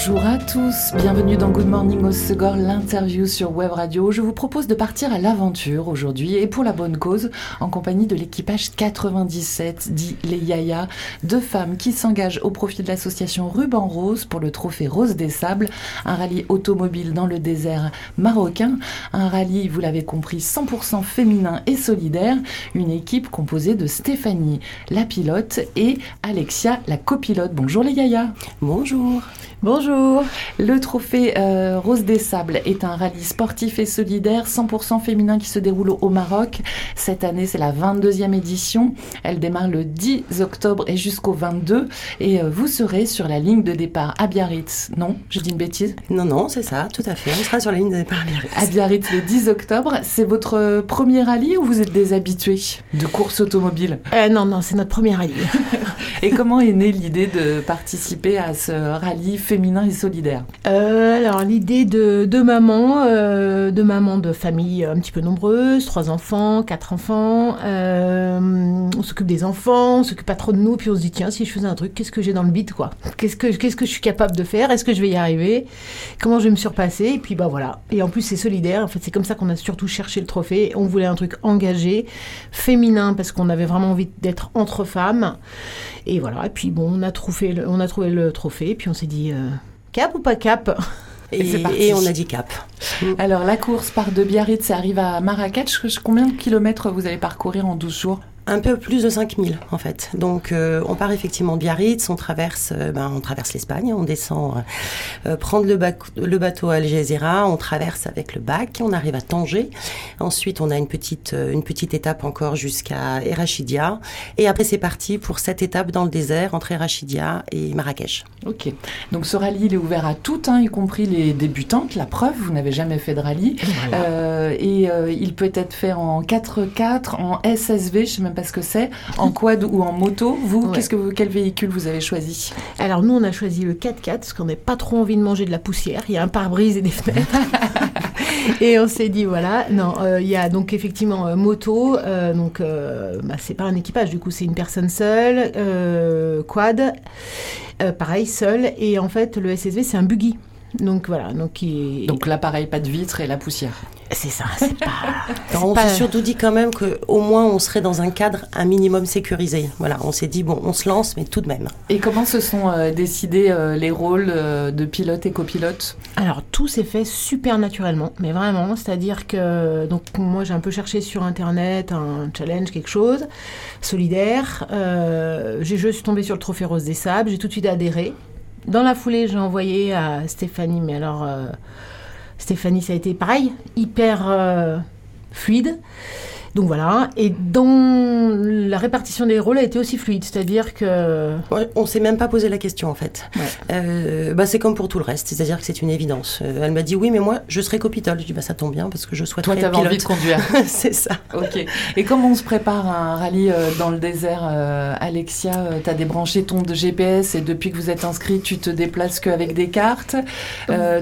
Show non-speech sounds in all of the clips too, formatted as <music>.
Bonjour à tous, bienvenue dans Good Morning au Segor, l'interview sur Web Radio. Je vous propose de partir à l'aventure aujourd'hui et pour la bonne cause, en compagnie de l'équipage 97, dit les Yaya, deux femmes qui s'engagent au profit de l'association Ruban Rose pour le trophée Rose des Sables, un rallye automobile dans le désert marocain, un rallye, vous l'avez compris, 100% féminin et solidaire, une équipe composée de Stéphanie, la pilote, et Alexia, la copilote. Bonjour les Yaya. Bonjour. Bonjour. Le trophée euh, Rose des Sables est un rallye sportif et solidaire 100% féminin qui se déroule au Maroc. Cette année, c'est la 22e édition. Elle démarre le 10 octobre et jusqu'au 22. Et euh, vous serez sur la ligne de départ à Biarritz. Non, je dis une bêtise? Non, non, c'est ça, tout à fait. On sera sur la ligne de départ à Biarritz. À Biarritz le 10 octobre. C'est votre premier rallye ou vous êtes des habitués de course automobile? Euh, Non, non, c'est notre premier rallye. <laughs> et comment est née l'idée de participer à ce rallye féminin et solidaire euh, Alors l'idée de, de maman, euh, de maman de famille un petit peu nombreuse, trois enfants, quatre enfants. Euh, on s'occupe des enfants, on s'occupe pas trop de nous, puis on se dit tiens si je faisais un truc, qu'est-ce que j'ai dans le bide quoi? Qu'est-ce que que je suis capable de faire? Est-ce que je vais y arriver? Comment je vais me surpasser? Et puis bah voilà. Et en plus c'est solidaire. En fait c'est comme ça qu'on a surtout cherché le trophée. On voulait un truc engagé, féminin parce qu'on avait vraiment envie d'être entre femmes. Et voilà. Et puis bon on a trouvé le, on a trouvé le trophée. Puis on s'est dit Cap ou pas cap <laughs> et, et, on a dit cap. Alors la course part de Biarritz et arrive à Marrakech. Combien de kilomètres vous allez parcourir en 12 jours? Un peu plus de 5000 en fait. Donc euh, on part effectivement de Biarritz, on traverse, euh, ben, on traverse l'Espagne, on descend euh, prendre le, le, bateau à Algeciras, on traverse avec le bac, on arrive à Tanger. Ensuite on a une petite, une petite étape encore jusqu'à Erachidia. Et après c'est parti pour cette étape dans le désert entre Erachidia et Marrakech. Ok. Donc ce rallye il est ouvert à toutes, hein, y compris les débutantes. La preuve, vous n'avez jamais fait de rallye. et il peut être fait en 4x4, en SSV, je sais même ce que c'est, en quad ou en moto. Vous, qu'est-ce que vous, quel véhicule vous avez choisi? Alors nous, on a choisi le 4x4 parce qu'on n'a pas trop envie de manger de la poussière. Il y a un pare-brise et des fenêtres. <laughs> et on s'est dit voilà, non, euh, il y a donc effectivement euh, moto, euh, donc bah, c'est pas un équipage, du coup c'est une personne seule, quad, pareil seul, et en fait le SSV c'est un buggy. Donc voilà, donc qui Donc l'appareil pas de vitre et la poussière. C'est ça, c'est pas. <laughs> on s'est surtout dit quand même qu'au moins on serait dans un cadre un minimum sécurisé. Voilà, on s'est dit bon, on se lance, mais tout de même. Et comment se sont euh, décidés euh, les rôles euh, de pilote et copilote Alors tout s'est fait super naturellement, mais vraiment, c'est-à-dire que donc moi j'ai un peu cherché sur internet un challenge, quelque chose solidaire. j'ai je suis tombée sur le Trophée Rose des Sables, j'ai tout de suite adhéré. Dans la foulée, j'ai envoyé à Stéphanie, mais alors Stéphanie, ça a été pareil, hyper euh, fluide. Donc voilà, et dans la répartition des rôles a été aussi fluide, c'est-à-dire que... Ouais, on s'est même pas posé la question en fait. Euh, bah, c'est comme pour tout le reste, c'est-à-dire que c'est une évidence. Euh, elle m'a dit oui, mais moi je serai copilote. Je dis bah ça tombe bien parce que je souhaite Toi, être pilote. envie de conduire. <laughs> c'est ça. Ok. Et comment on se prépare à un rallye euh, dans le désert, Alexia Tu as débranché ton GPS et depuis que vous êtes inscrite, tu te déplaces qu'avec des cartes.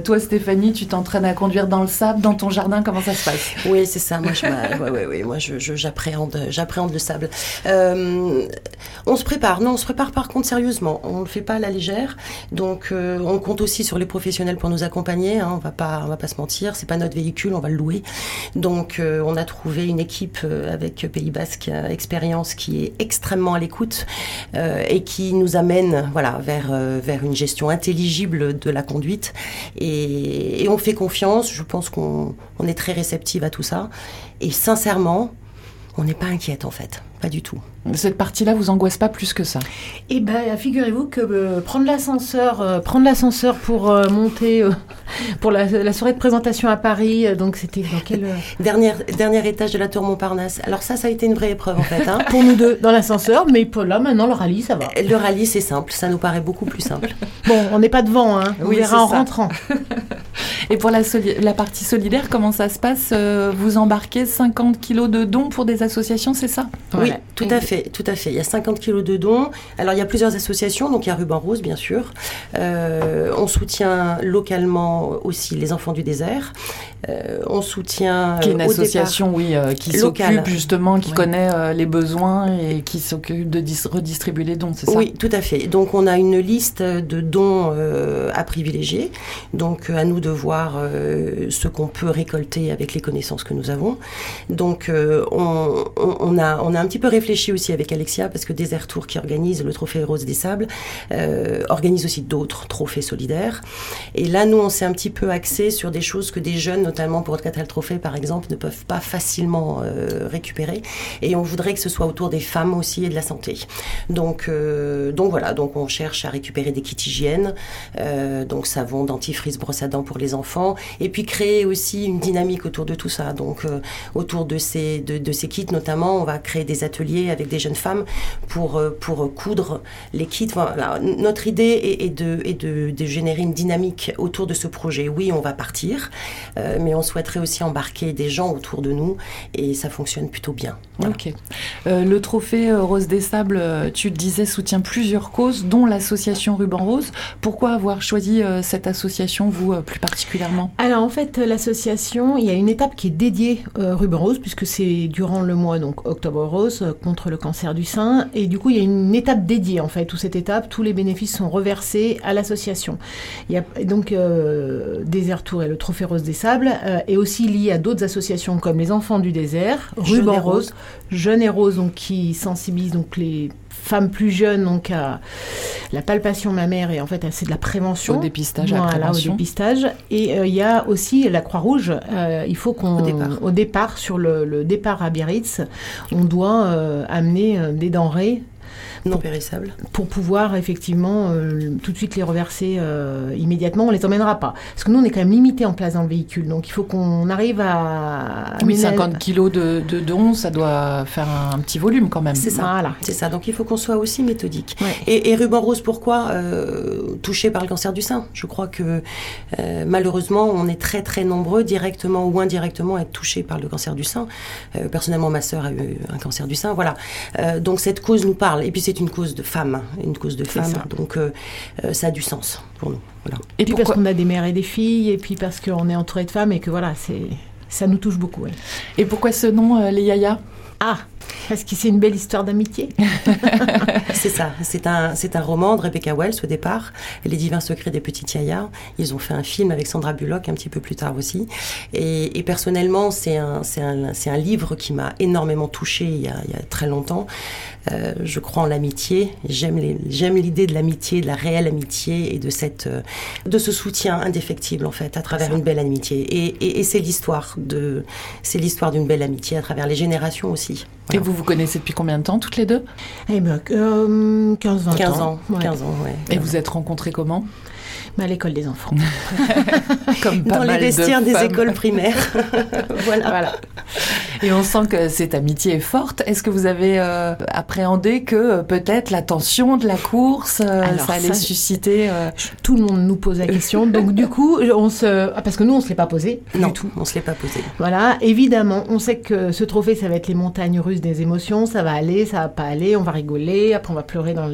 toi, Stéphanie, tu t'entraînes à conduire dans le sable, dans ton jardin, comment ça se passe? Oui, c'est ça. Moi, je, <laughs> ouais, ouais, ouais, moi, j'appréhende, le sable. Euh, on se prépare, non, on se prépare par contre sérieusement. On ne le fait pas à la légère. Donc, euh, on compte aussi sur les professionnels pour nous accompagner. Hein, on va pas, on va pas se mentir. C'est pas notre véhicule, on va le louer. Donc, euh, on a trouvé une équipe avec Pays Basque Expérience qui est extrêmement à l'écoute et qui nous amène, voilà, vers vers une gestion intelligible de la conduite. Et, on fait confiance. Je pense qu'on on est très réceptive à tout ça. Et sincèrement, on n'est pas inquiète en fait, pas du tout. Cette partie-là vous angoisse pas plus que ça? Eh ben, figurez-vous que euh, prendre l'ascenseur, euh, prendre l'ascenseur pour euh, monter <laughs> pour la, soirée de présentation à Paris, donc c'était dans quel <laughs> dernier dernier étage de la tour Montparnasse. Alors ça, ça a été une vraie épreuve en fait. Hein. <laughs> pour nous deux dans l'ascenseur, mais pour là maintenant le rallye, ça va. Le rallye, c'est simple, ça nous paraît beaucoup plus simple. bon, on n'est pas devant, hein. On verra en rentrant. Et pour la, la, partie solidaire, comment ça se passe? Vous embarquez 50 kilos de dons pour des associations, c'est ça? Oui, tout à fait, tout à fait. Il y a 50 kilos de dons. Alors il y a plusieurs associations, donc il y a Ruban Rose bien sûr. on soutient localement aussi les enfants du désert. on soutient qui est une association, oui, qui s'occupe justement, qui connaît les besoins et qui s'occupe de redistribuer les dons, c'est ça? Oui, tout à fait. Donc on a une liste de dons euh, à privilégier. Donc à nous de voir euh, ce qu'on peut récolter avec les connaissances que nous avons. Donc euh, on, a, on a un petit peu réfléchi aussi avec Alexia parce que Desert Tour qui organise le Trophée Rose des Sables organise aussi d'autres trophées solidaires. Et là, nous, on s'est un petit peu axé sur des choses que des jeunes, notamment pour le Catal Trophée par exemple, ne peuvent pas facilement récupérer. Et on voudrait que ce soit autour des femmes aussi et de la santé. Donc, donc voilà, donc on cherche à récupérer des kits hygiène, euh, donc savon, dentifrice, brosse à dents pour les enfants, et puis créer aussi une dynamique autour de tout ça. Donc euh, autour de ces, de, ces kits notamment, on va créer des ateliers avec des jeunes femmes pour, euh, pour coudre les kits. Voilà. Notre idée est, de, est de, de, générer une dynamique autour de ce projet. Oui, on va partir, mais on souhaiterait aussi embarquer des gens autour de nous, et ça fonctionne plutôt bien. Ok. le trophée Rose des Sables, tu le disais, soutient plusieurs causes, dont l'association Ruban Rose. Pourquoi avoir choisi euh, cette association, vous, euh, plus particulièrement? Alors, en fait, l'association, il y a une étape qui est dédiée euh, Ruban Rose, puisque c'est durant le mois, donc Octobre Rose, contre le cancer du sein. Et du coup, il y a une étape dédiée, en fait, où cette étape, tous les bénéfices sont reversés à l'association. Il y a donc Désert Tour et le Trophée Rose des Sables, et aussi lié à d'autres associations comme les Enfants du Désert, Ruban Rose, Jeunes et Rose, donc, qui sensibilisent donc les femmes plus jeunes, donc à la palpation mammaire et en fait c'est de la prévention. Au dépistage, voilà, au dépistage. Et euh, il y a aussi la Croix-Rouge. Euh, il faut qu'on, au départ. sur le, départ à Biarritz, on doit euh, amener des denrées non périssables. Pour pouvoir effectivement euh, tout de suite les reverser euh, immédiatement, on les emmènera pas. Parce que nous, on est quand même limité en place dans le véhicule, donc il faut qu'on arrive à. Oui, 50 kilos de, de dons, ça doit faire un, petit volume quand même. C'est ça. Voilà. C'est ça. Donc il faut qu'on soit aussi méthodique. Et, Ruban Rose, pourquoi euh, touché par le cancer du sein? Je crois que malheureusement, on est très très nombreux, directement ou indirectement, à être touchés par le cancer du sein. personnellement, ma sœur a eu un cancer du sein. Voilà. donc cette cause nous parle. Et puis c'est une cause de femme, une cause de femme. Donc euh, euh, ça a du sens pour nous. Voilà. Et, puis parce qu'on a des mères et des filles, et puis parce qu'on est entouré de femmes et que voilà, c'est ça nous touche beaucoup. Et pourquoi ce nom, euh, les Yaya? Ah, parce que c'est une belle histoire d'amitié. <laughs> c'est ça. C'est un, c'est un roman de Rebecca Wells au départ, Les divins secrets des petites Yaya. Ils ont fait un film avec Sandra Bullock un petit peu plus tard aussi. Et, personnellement, c'est un, c'est un, c'est un livre qui m'a énormément touchée il y a, il y a très longtemps. Euh, je crois en l'amitié. J'aime, les, j'aime l'idée de l'amitié, de la réelle amitié et de cette, euh, de ce soutien indéfectible en fait à travers une belle amitié. Et, et, et c'est l'histoire de, c'est l'histoire d'une belle amitié à travers les générations aussi. Et vous vous connaissez depuis combien de temps, toutes les deux? Eh bien, euh, 15-20 ans. 15 ans, 15 ans, ouais. Et vous êtes rencontrés comment? Bah, à l'école des enfants. <laughs> Comme Dans les vestiaires des écoles primaires. <laughs> voilà. voilà. Et on sent que cette amitié est forte. Est-ce que vous avez euh, appréhendé que euh, peut-être la tension de la course, euh, ça allait susciter Tout le monde nous pose la question. <laughs> donc du coup, on se, ah, parce que nous on se l'est pas posé non, du tout. On se l'est pas posé. Voilà. Évidemment, on sait que ce trophée, ça va être les montagnes russes des émotions. Ça va aller, ça va pas aller. On va rigoler. Après, on va pleurer. Dans,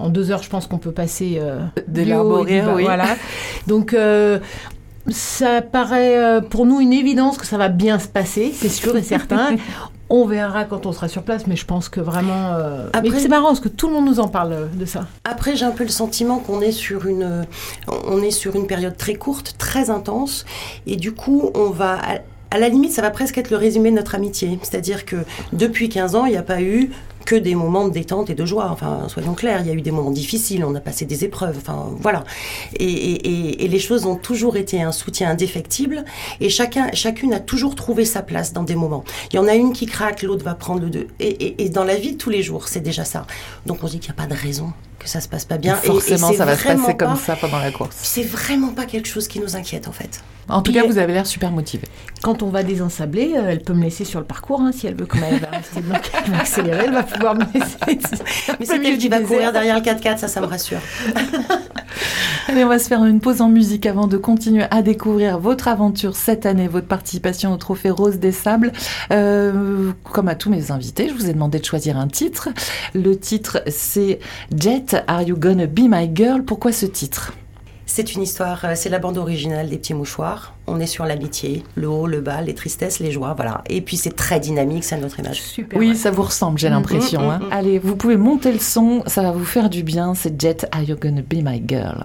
en deux heures, je pense qu'on peut passer des larmes oui. Voilà. Donc ça paraît euh, pour nous une évidence que ça va bien se passer, c'est sûr et certain. <laughs> On verra quand on sera sur place, mais je pense que vraiment. Euh, Après, c'est marrant parce que tout le monde nous en parle euh, de ça. Après, j'ai un peu le sentiment qu'on est sur une, on est sur une période très courte, très intense, et du coup, on va. À la limite, ça va presque être le résumé de notre amitié. C'est-à-dire que depuis 15 ans, il n'y a pas eu que des moments de détente et de joie. Enfin, soyons clairs, il y a eu des moments difficiles, on a passé des épreuves. Enfin, voilà. Et, les choses ont toujours été un soutien indéfectible. Et chacun, chacune a toujours trouvé sa place dans des moments. Il y en a une qui craque, l'autre va prendre le deux. Et, dans la vie de tous les jours, c'est déjà ça. Donc on dit qu'il n'y a pas de raison que ça se passe pas bien. forcément, ça va se passer comme ça pendant la course. C'est vraiment pas quelque chose qui nous inquiète en fait. En tout cas, vous avez l'air super motivé. Quand on va désensabler, euh, elle peut me laisser sur le parcours. Hein, si elle veut, comme elle va rester elle va accélérer, elle va pouvoir me laisser. <laughs> Mais c'est elle qui va courir derrière le 4x4, ça, ça me rassure. <laughs> Allez, on va se faire une pause en musique avant de continuer à découvrir votre aventure cette année, votre participation au Trophée Rose des Sables. Euh, comme à tous mes invités, je vous ai demandé de choisir un titre. Le titre, c'est Jet, Are You Gonna Be My Girl? Pourquoi ce titre? C'est une histoire, euh, c'est la bande originale des petits mouchoirs. On est sur l'amitié, le haut, le bas, les tristesses, les joies, voilà. Et puis c'est très dynamique, c'est notre image. Super. Oui, ça vous ressemble, j'ai l'impression. Mm, mm, hein. mm, Allez, vous pouvez monter le son, ça va vous faire du bien. C'est Jet, Are You Gonna Be My Girl?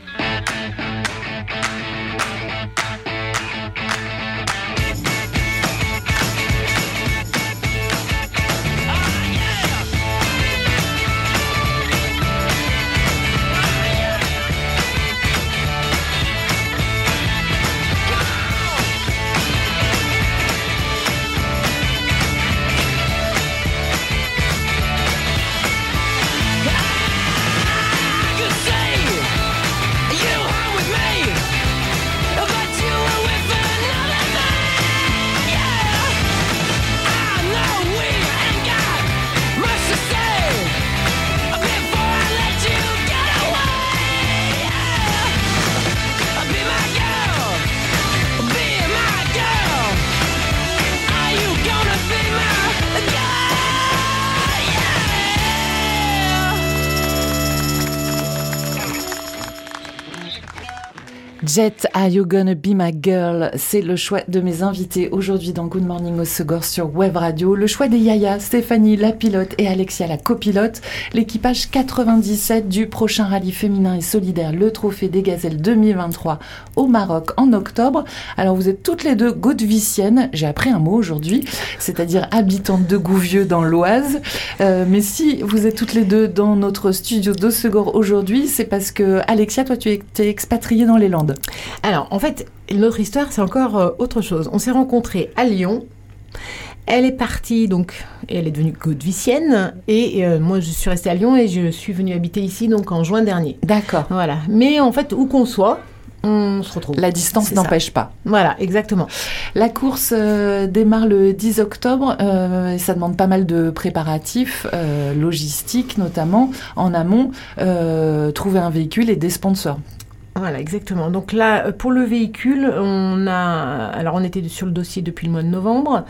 Jet, Are You Gonna Be My Girl? C'est le choix de mes invités aujourd'hui dans Good Morning au Segor sur Web Radio. Le choix des Yaya, Stéphanie la pilote et Alexia la copilote. L'équipage 97 du prochain rallye féminin et solidaire, le Trophée des Gazelles 2023 au Maroc en octobre. Alors vous êtes toutes les deux gaudeviciennes, j'ai appris un mot aujourd'hui, c'est-à-dire habitantes de Gouvieux dans l'Oise. Euh, mais si vous êtes toutes les deux dans notre studio d'Ossegor aujourd'hui, c'est parce que Alexia, toi tu es expatriée dans les Landes. Alors, en fait, notre histoire, c'est encore euh, autre chose. On s'est rencontrés à Lyon. Elle est partie, donc et elle est devenue godvicienne. Et euh, moi, je suis restée à Lyon et je suis venue habiter ici donc en juin dernier. D'accord. Voilà. Mais en fait, où qu'on soit, on se retrouve. La distance n'empêche pas. Voilà, exactement. La course euh, démarre le 10 octobre euh, et ça demande pas mal de préparatifs, euh, logistiques notamment, en amont, trouver un véhicule et des sponsors. Voilà, exactement. Donc là, euh, pour le véhicule, on a, alors on était sur le dossier depuis le mois de novembre.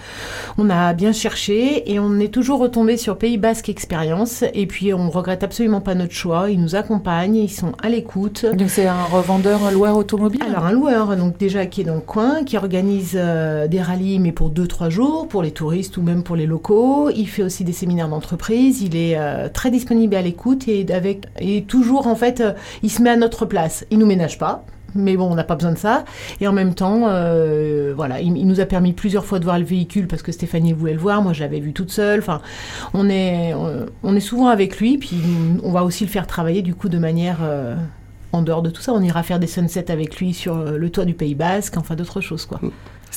On a bien cherché et on est toujours retombé sur Pays Basque Expérience. Et puis on regrette absolument pas notre choix. Ils nous accompagnent, ils sont à l'écoute. Donc c'est un revendeur, un loueur automobile? Alors un loueur, donc déjà qui est dans le coin, qui organise euh, des rallyes mais pour 2-3 jours, pour les touristes ou même pour les locaux. Il fait aussi des séminaires d'entreprise. Il est euh, très disponible et à l'écoute et avec et toujours en fait, euh, il se met à notre place. Il nous ménage pas. Mais bon, on n'a pas besoin de ça. Et en même temps, euh, voilà, il, nous a permis plusieurs fois de voir le véhicule parce que Stéphanie voulait le voir. Moi, je l'avais vu toute seule. Enfin, on est, on, est souvent avec lui. Puis on va aussi le faire travailler du coup de manière euh, en dehors de tout ça. On ira faire des sunsets avec lui sur euh, le toit du Pays Basque, enfin d'autres choses quoi.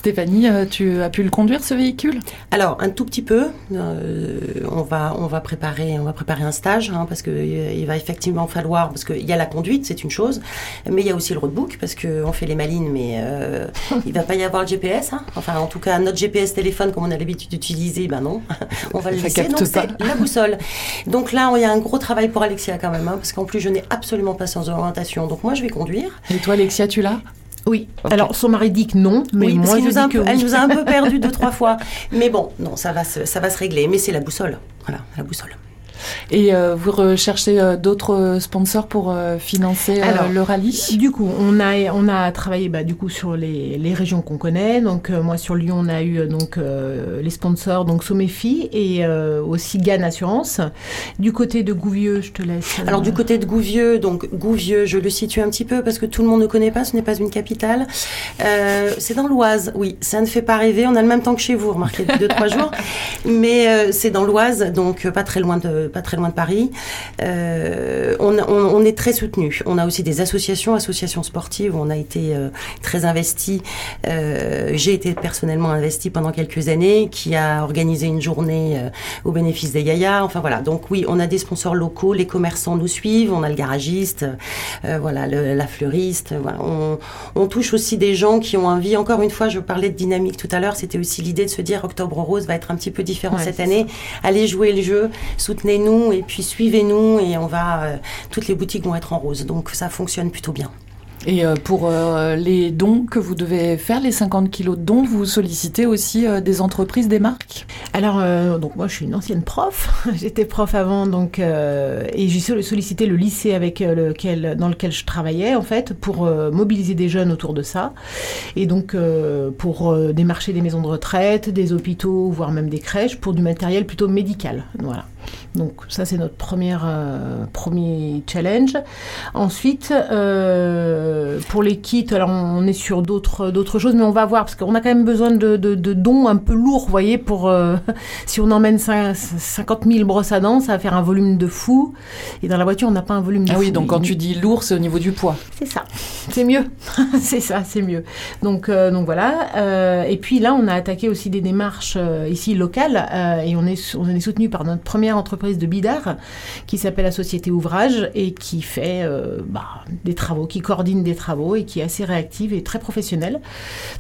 Stéphanie, euh, tu as pu le conduire ce véhicule? Alors un tout petit peu, euh, on va on va préparer on va préparer un stage hein, parce que euh, il va effectivement falloir parce qu'il y a la conduite c'est une chose, mais il y a aussi le roadbook parce que on fait les malines mais euh, il va pas y avoir le GPS. hein. Enfin en tout cas notre GPS téléphone comme on a l'habitude d'utiliser, ben non, <laughs> on va le <laughs> laisser. Donc c'est la boussole. Donc là il y a un gros travail pour Alexia quand même hein, parce qu'en plus je n'ai absolument pas sans orientation. Donc moi je vais conduire. Et toi, Alexia, tu l'as? Oui. Alors son mari dit que non, mais oui, parce moi qu'il je nous a un dis que peu- elle nous a un peu perdu deux trois <laughs> fois. Mais bon, non, ça va se, ça va se régler. Mais c'est la boussole. Voilà, la boussole. Et euh, vous recherchez euh, d'autres sponsors pour euh, financer euh, Alors, le rallye? Du coup, on a, on a travaillé bah, du coup sur les, les régions qu'on connaît. Donc euh, moi sur Lyon, on a eu euh, donc euh, les sponsors donc Somefi et euh, aussi Gann Assurance. Du côté de Gouvieux, je te laisse. euh, Alors du côté de Gouvieux, donc Gouvieux, je le situe un petit peu parce que tout le monde ne connaît pas, ce n'est pas une capitale. Euh, c'est dans l'Oise, oui, ça ne fait pas rêver. On a le même temps que chez vous, remarquez, deux trois <laughs> jours, mais euh, c'est dans l'Oise, donc euh, pas très loin de pas très loin de Paris. Euh, on, on- on est très soutenu. On a aussi des associations, associations sportives. Où on a été euh, très investi. Euh, J'ai été personnellement investi pendant quelques années, qui a organisé une journée au bénéfice des Yaya. Enfin voilà. Donc oui, on a des sponsors locaux, les commerçants nous suivent, on a le garagiste, voilà, le- la fleuriste. Voilà. On, on touche aussi des gens qui ont envie. Encore une fois, je parlais de dynamique tout à l'heure. C'était aussi l'idée de se dire Octobre Rose va être un petit peu différent Ouais, cette année. Allez jouer le jeu, soutenez-nous et puis suivez-nous et on va. euh, toutes les boutiques vont être en rose. Donc ça fonctionne plutôt bien. Et euh, pour euh, les dons que vous devez faire, les 50 kilos de dons, vous sollicitez aussi euh, des entreprises, des marques? Alors, donc moi, je suis une ancienne prof. <laughs> J'étais prof avant, donc et j'ai sol- sollicité le lycée avec lequel, dans lequel je travaillais en fait, pour mobiliser des jeunes autour de ça, et donc pour démarcher des maisons de retraite, des hôpitaux, voire même des crèches, pour du matériel plutôt médical. Voilà. Donc ça, c'est notre premier challenge. Ensuite, pour les kits, alors on est sur d'autres d'autres choses, mais on va voir parce qu'on a quand même besoin de, de, de dons un peu lourds, vous voyez, pour euh, <laughs> si on emmène cin- 50 000 brosses à dents, ça va faire un volume de fou. Et dans la voiture, on n'a pas un volume de Ah fou. oui, donc quand tu dis lourd, c'est au niveau du poids. C'est ça, c'est mieux, <laughs> c'est ça, c'est mieux. Donc, euh, donc voilà. Euh, et puis là, on a attaqué aussi des démarches euh, ici locales euh, et on est, on est soutenu par notre première entreprise de bidard qui s'appelle la Société Ouvrage et qui fait euh, bah, des travaux, qui coordonne des travaux et qui est assez réactive et très professionnelle.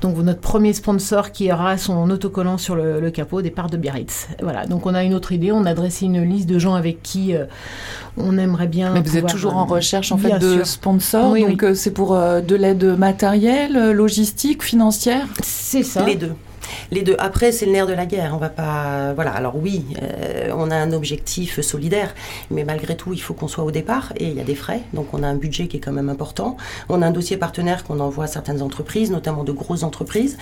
Donc notre premier sponsor qui aura son autocollant sur le, le capot départ de Biarritz. Voilà. Donc on a une autre idée, on a dressé une liste de gens avec qui euh, on aimerait bien. Mais vous êtes toujours en euh, recherche en fait de sûr. sponsors, Oui, donc euh, c'est pour euh, de l'aide matérielle, logistique, financière? C'est ça. Les deux. Les deux. Après, c'est le nerf de la guerre. On va pas. Voilà. Alors oui, euh, on a un objectif solidaire, mais malgré tout, il faut qu'on soit au départ et il y a des frais. Donc on a un budget qui est quand même important. On a un dossier partenaire qu'on envoie à certaines entreprises, notamment de grosses entreprises.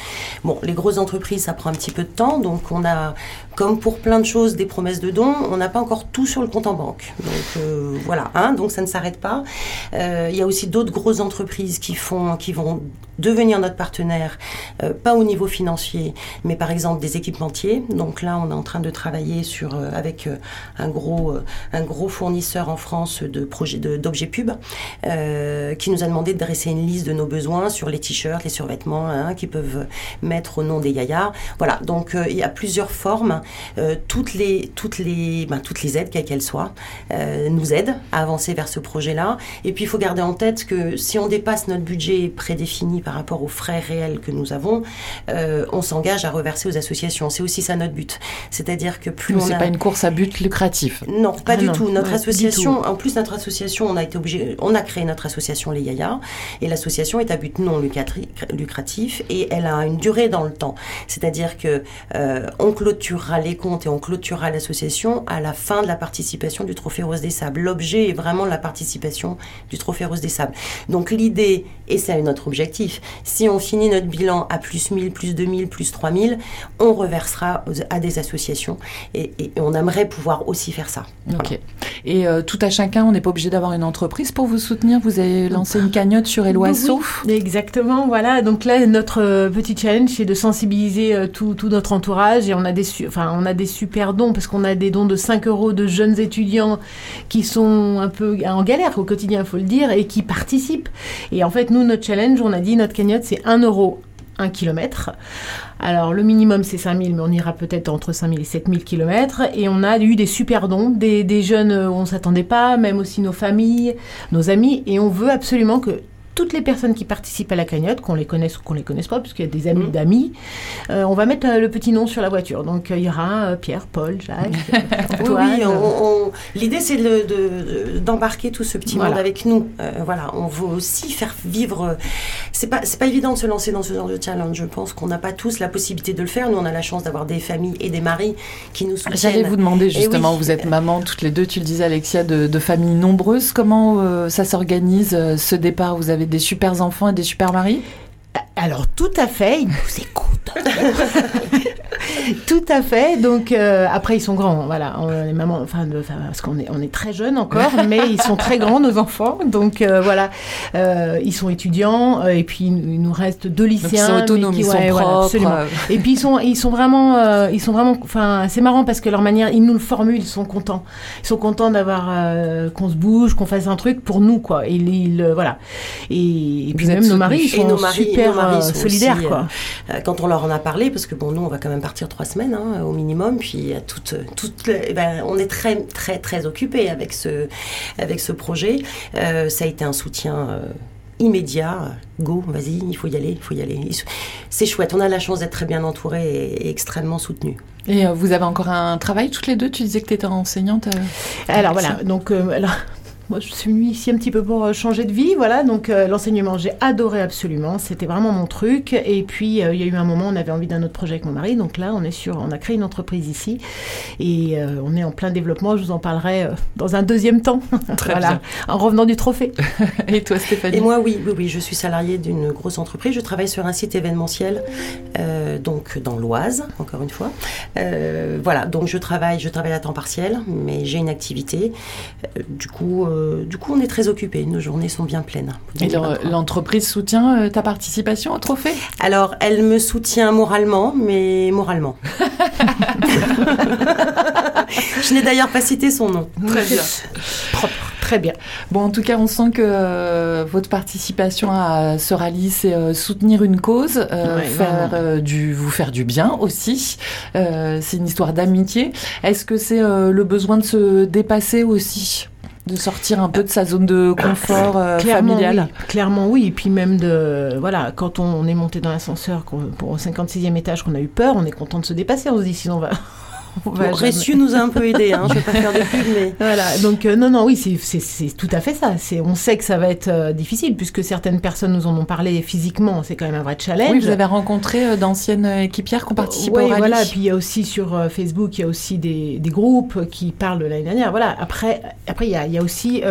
Bon, les grosses entreprises, ça prend un petit peu de temps. Donc on a, comme pour plein de choses, des promesses de dons. On n'a pas encore tout sur le compte en banque. Donc euh, voilà. Hein, donc ça ne s'arrête pas. Euh, il y a aussi d'autres grosses entreprises qui font, qui vont devenir notre partenaire, euh, pas au niveau financier, mais par exemple des équipementiers. Donc là, on est en train de travailler sur euh, avec euh, un gros un gros fournisseur en France de d'objets pub qui nous a demandé de dresser une liste de nos besoins sur les t-shirts, les survêtements hein, qui peuvent mettre au nom des yayas. Voilà. Donc il y a plusieurs formes. toutes les toutes les ben, toutes les aides quelles qu'elles soient nous aident à avancer vers ce projet-là. Et puis il faut garder en tête que si on dépasse notre budget prédéfini par rapport aux frais réels que nous avons, euh, on s'engage à reverser aux associations. C'est aussi ça notre but. C'est-à-dire que plus on. C'est pas une course à but lucratif. Non, pas ah du tout. Notre association, en plus notre association, on a été obligé, on a créé notre association Les Yaya, et l'association est à but non lucratif et elle a une durée dans le temps. C'est-à-dire que euh, on clôturera les comptes et on clôturera l'association à la fin de la participation du Trophée Rose des Sables. L'objet est vraiment la participation du Trophée Rose des Sables. Donc l'idée, et c'est notre objectif, si on finit notre bilan à plus 1000, plus 2000, plus 3000, on reversera à des associations et, on aimerait pouvoir aussi faire ça. Ok. Et euh, tout à chacun, on n'est pas obligé d'avoir une entreprise pour vous soutenir. Vous avez lancé une cagnotte sur Eloiseau. exactement, voilà. Donc là, notre euh, petit challenge, c'est de sensibiliser euh, tout, notre entourage et on a des, enfin, on a des super dons parce qu'on a des dons de 5 euros de jeunes étudiants qui sont un peu en galère au quotidien, il faut le dire, et qui participent. Et en fait, nous, notre challenge, on a dit notre cagnotte, c'est 1 euro 1 km. Alors le minimum c'est 5000, mais on ira peut-être entre 5000 et 7000 km. Et on a eu des super dons, des, des jeunes où on s'attendait pas, même aussi nos familles, nos amis. Et on veut absolument que toutes les personnes qui participent à la cagnotte, qu'on les connaisse ou qu'on les connaisse pas, puisqu'il y a des amis mmh. d'amis, euh, on va mettre euh, le petit nom sur la voiture. Donc euh, il y aura Pierre, Paul, Jacques, <laughs> Antoine. Oui, l'idée c'est d'embarquer tout ce petit monde avec nous. voilà, on veut aussi faire vivre. C'est pas c'est pas évident de se lancer dans ce genre de challenge. Je pense qu'on n'a pas tous la possibilité de le faire. Nous, on a la chance d'avoir des familles et des maris qui nous soutiennent. J'allais vous demander justement, vous êtes maman toutes les deux, tu le disais Alexia, de, de familles nombreuses. Comment ça s'organise ce départ? Vous avez des super enfants et des super maris? Alors tout à fait, ils nous écoutent. <laughs> tout à fait. Donc euh, après ils sont grands, voilà. On est maman, enfin, parce qu'on est on est très jeunes encore, <laughs> mais ils sont très grands nos enfants. Donc euh, voilà, euh, ils sont étudiants et puis il nous reste deux lycéens. ils sont autonomes, ils sont propres. et puis ils sont ils sont vraiment ils sont vraiment, enfin c'est marrant parce que leur manière, ils nous le formulent, ils sont contents. Ils sont contents d'avoir qu'on se bouge, qu'on fasse un truc pour nous quoi. Et ils, voilà. Et, puis même nos maris, ils sont nos maris, super solidaires quoi. quand on leur en a parlé, parce que bon nous on va quand même partir trois semaines hein, au minimum. Puis toute, toute, eh ben, on est très très très occupé avec ce avec ce projet. Euh, ça a été un soutien. Euh, immédiat, go, vas-y, il faut y aller, il faut y aller. C'est chouette, on a la chance d'être très bien entouré et, extrêmement soutenu. Et euh, vous avez encore un travail toutes les deux? Tu disais que tu étais enseignante Alors voilà, donc alors, moi, je suis venue ici un petit peu pour euh, changer de vie, voilà. Donc, euh, l'enseignement, j'ai adoré absolument. C'était vraiment mon truc. Et puis, euh, il y a eu un moment, on avait envie d'un autre projet avec mon mari. Donc là, on est sur, on a créé une entreprise ici et on est en plein développement. Je vous en parlerai dans un deuxième temps. <laughs> Très voilà, en revenant du trophée. <laughs> et toi, Stéphanie? Et moi, oui, oui, oui, je suis salariée d'une grosse entreprise. Je travaille sur un site événementiel, donc dans l'Oise, encore une fois. voilà, donc je travaille, je travaille à temps partiel, mais j'ai une activité. du coup euh, du coup, on est très occupés. Nos journées sont bien pleines. Et l'entreprise soutient euh, ta participation au trophée? Alors, elle me soutient moralement, mais moralement. <laughs> Je n'ai d'ailleurs pas cité son nom. Très bien. Propre. Très bien. Bon, en tout cas, on sent que euh, votre participation à ce rallye, c'est soutenir une cause, faire du, vous faire du bien aussi. c'est une histoire d'amitié. Est-ce que c'est le besoin de se dépasser aussi? De sortir un peu de sa zone de confort euh, familial Clairement oui, et puis même de voilà, quand on est monté dans l'ascenseur pour au 56e étage qu'on a eu peur, on est content de se dépasser, on se dit sinon on va <laughs> Réciu nous a un peu aidé, hein, je vais pas faire de pub, mais <laughs> voilà. Donc euh, non, non, oui, c'est tout à fait ça. On sait que ça va être euh, difficile puisque certaines personnes nous en ont parlé physiquement. C'est quand même un vrai challenge. Oui, vous avez rencontré euh, d'anciennes équipières qui ont participé au rallye. voilà. Puis il y a aussi sur Facebook, il y a aussi des, des, groupes qui parlent de l'année dernière. Voilà. Après, après il y a, il y a aussi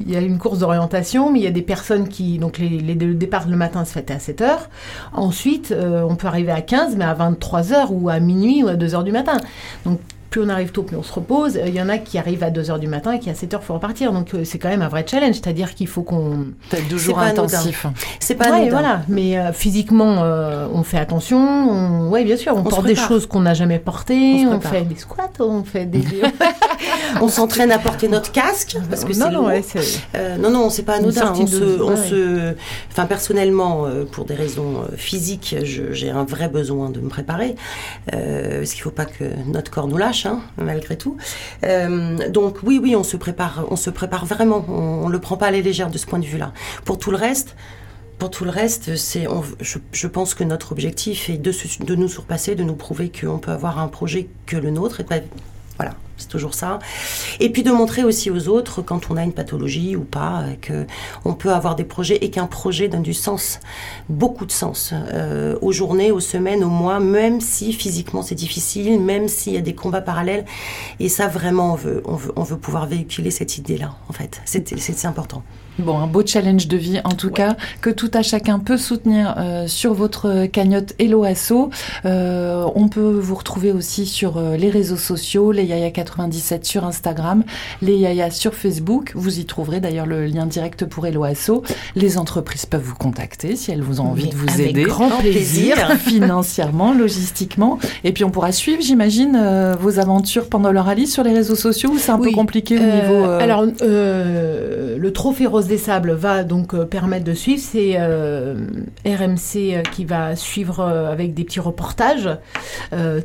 il y a une course d'orientation, mais il y a des personnes qui donc les, les le départ le matin se fait à 7 heures. Ensuite, on peut arriver à 15, mais à 23 heures ou à minuit ou à 2 heures du matin. Donc plus on arrive tôt, plus on se repose. Il y en a qui arrivent à 2h du matin et qui à 7h, il faut repartir. Donc c'est quand même un vrai challenge, c'est-à-dire qu'il faut qu'on... Peut-être 12 jours intensifs. C'est pas ouais, voilà. Mais physiquement, on fait attention. Oui, bien sûr, on, porte des choses qu'on n'a jamais portées. On, fait des squats, on fait des... <laughs> <laughs> on s'entraîne à porter notre casque parce que c'est non, non, non, c'est pas anodin. On se, on se, enfin personnellement, pour des raisons physiques, j'ai un vrai besoin de me préparer euh, parce qu'il ne faut pas que notre corps nous lâche, hein, malgré tout. Euh, donc oui, oui, on se prépare, on se prépare vraiment. On, ne le prend pas à la légère de ce point de vue-là. Pour tout le reste. Pour tout le reste, c'est, je, je, pense que notre objectif est de, de nous surpasser, de nous prouver qu'on peut avoir un projet que le nôtre et pas, voilà, c'est toujours ça. Et puis de montrer aussi aux autres quand on a une pathologie ou pas, que on peut avoir des projets et qu'un projet donne du sens, beaucoup de sens, euh, aux journées, aux semaines, aux mois, même si physiquement c'est difficile, même s'il y a des combats parallèles. Et ça vraiment, on veut, on veut, on veut pouvoir véhiculer cette idée-là. En fait, c'est important. Bon, un beau challenge de vie en tout cas, que tout à chacun peut soutenir euh, sur votre cagnotte Hello Asso. Euh, on peut vous retrouver aussi sur euh, les réseaux sociaux, les Yaya97 sur Instagram, les Yaya sur Facebook. Vous y trouverez d'ailleurs le lien direct pour Hello Asso. Les entreprises peuvent vous contacter si elles vous ont envie de vous avec aider. Grand plaisir. <laughs> financièrement, logistiquement. Et puis on pourra suivre, j'imagine, euh, vos aventures pendant leur rallye sur les réseaux sociaux ou c'est un peu compliqué au niveau. Alors, le trophée Rose des Sables va donc euh, permettre de suivre. C'est euh, RMC euh, qui va suivre avec des petits reportages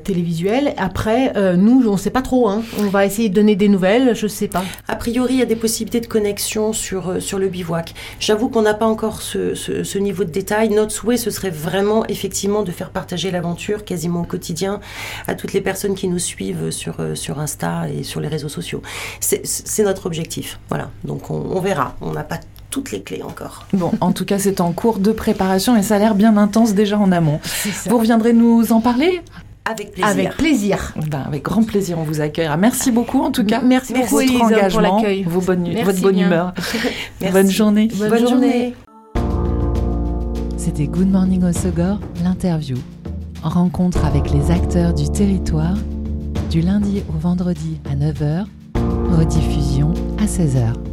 télévisuels. Après, nous, on ne sait pas trop. Hein. On va essayer de donner des nouvelles, je ne sais pas. A priori, il y a des possibilités de connexion sur, sur le bivouac. J'avoue qu'on n'a pas encore ce, ce, niveau de détail. Notre souhait, ce serait vraiment effectivement de faire partager l'aventure quasiment au quotidien à toutes les personnes qui nous suivent sur, sur Insta et sur les réseaux sociaux. C'est notre objectif. Voilà. Donc on, on verra. On n'a pas toutes les clés encore. Bon, en tout cas, c'est en cours de préparation et ça a l'air bien intense déjà en amont. Vous reviendrez nous en parler? Avec plaisir. Avec plaisir. Ben, avec grand plaisir, on vous accueillera. Merci beaucoup en tout cas. Merci, pour votre engagement, pour l'accueil. votre bonne humeur. <laughs> bonne journée. Bonne, journée. C'était Good Morning Osogor, l'interview. Rencontre avec les acteurs du territoire, du lundi au vendredi à 9h, rediffusion à 16h.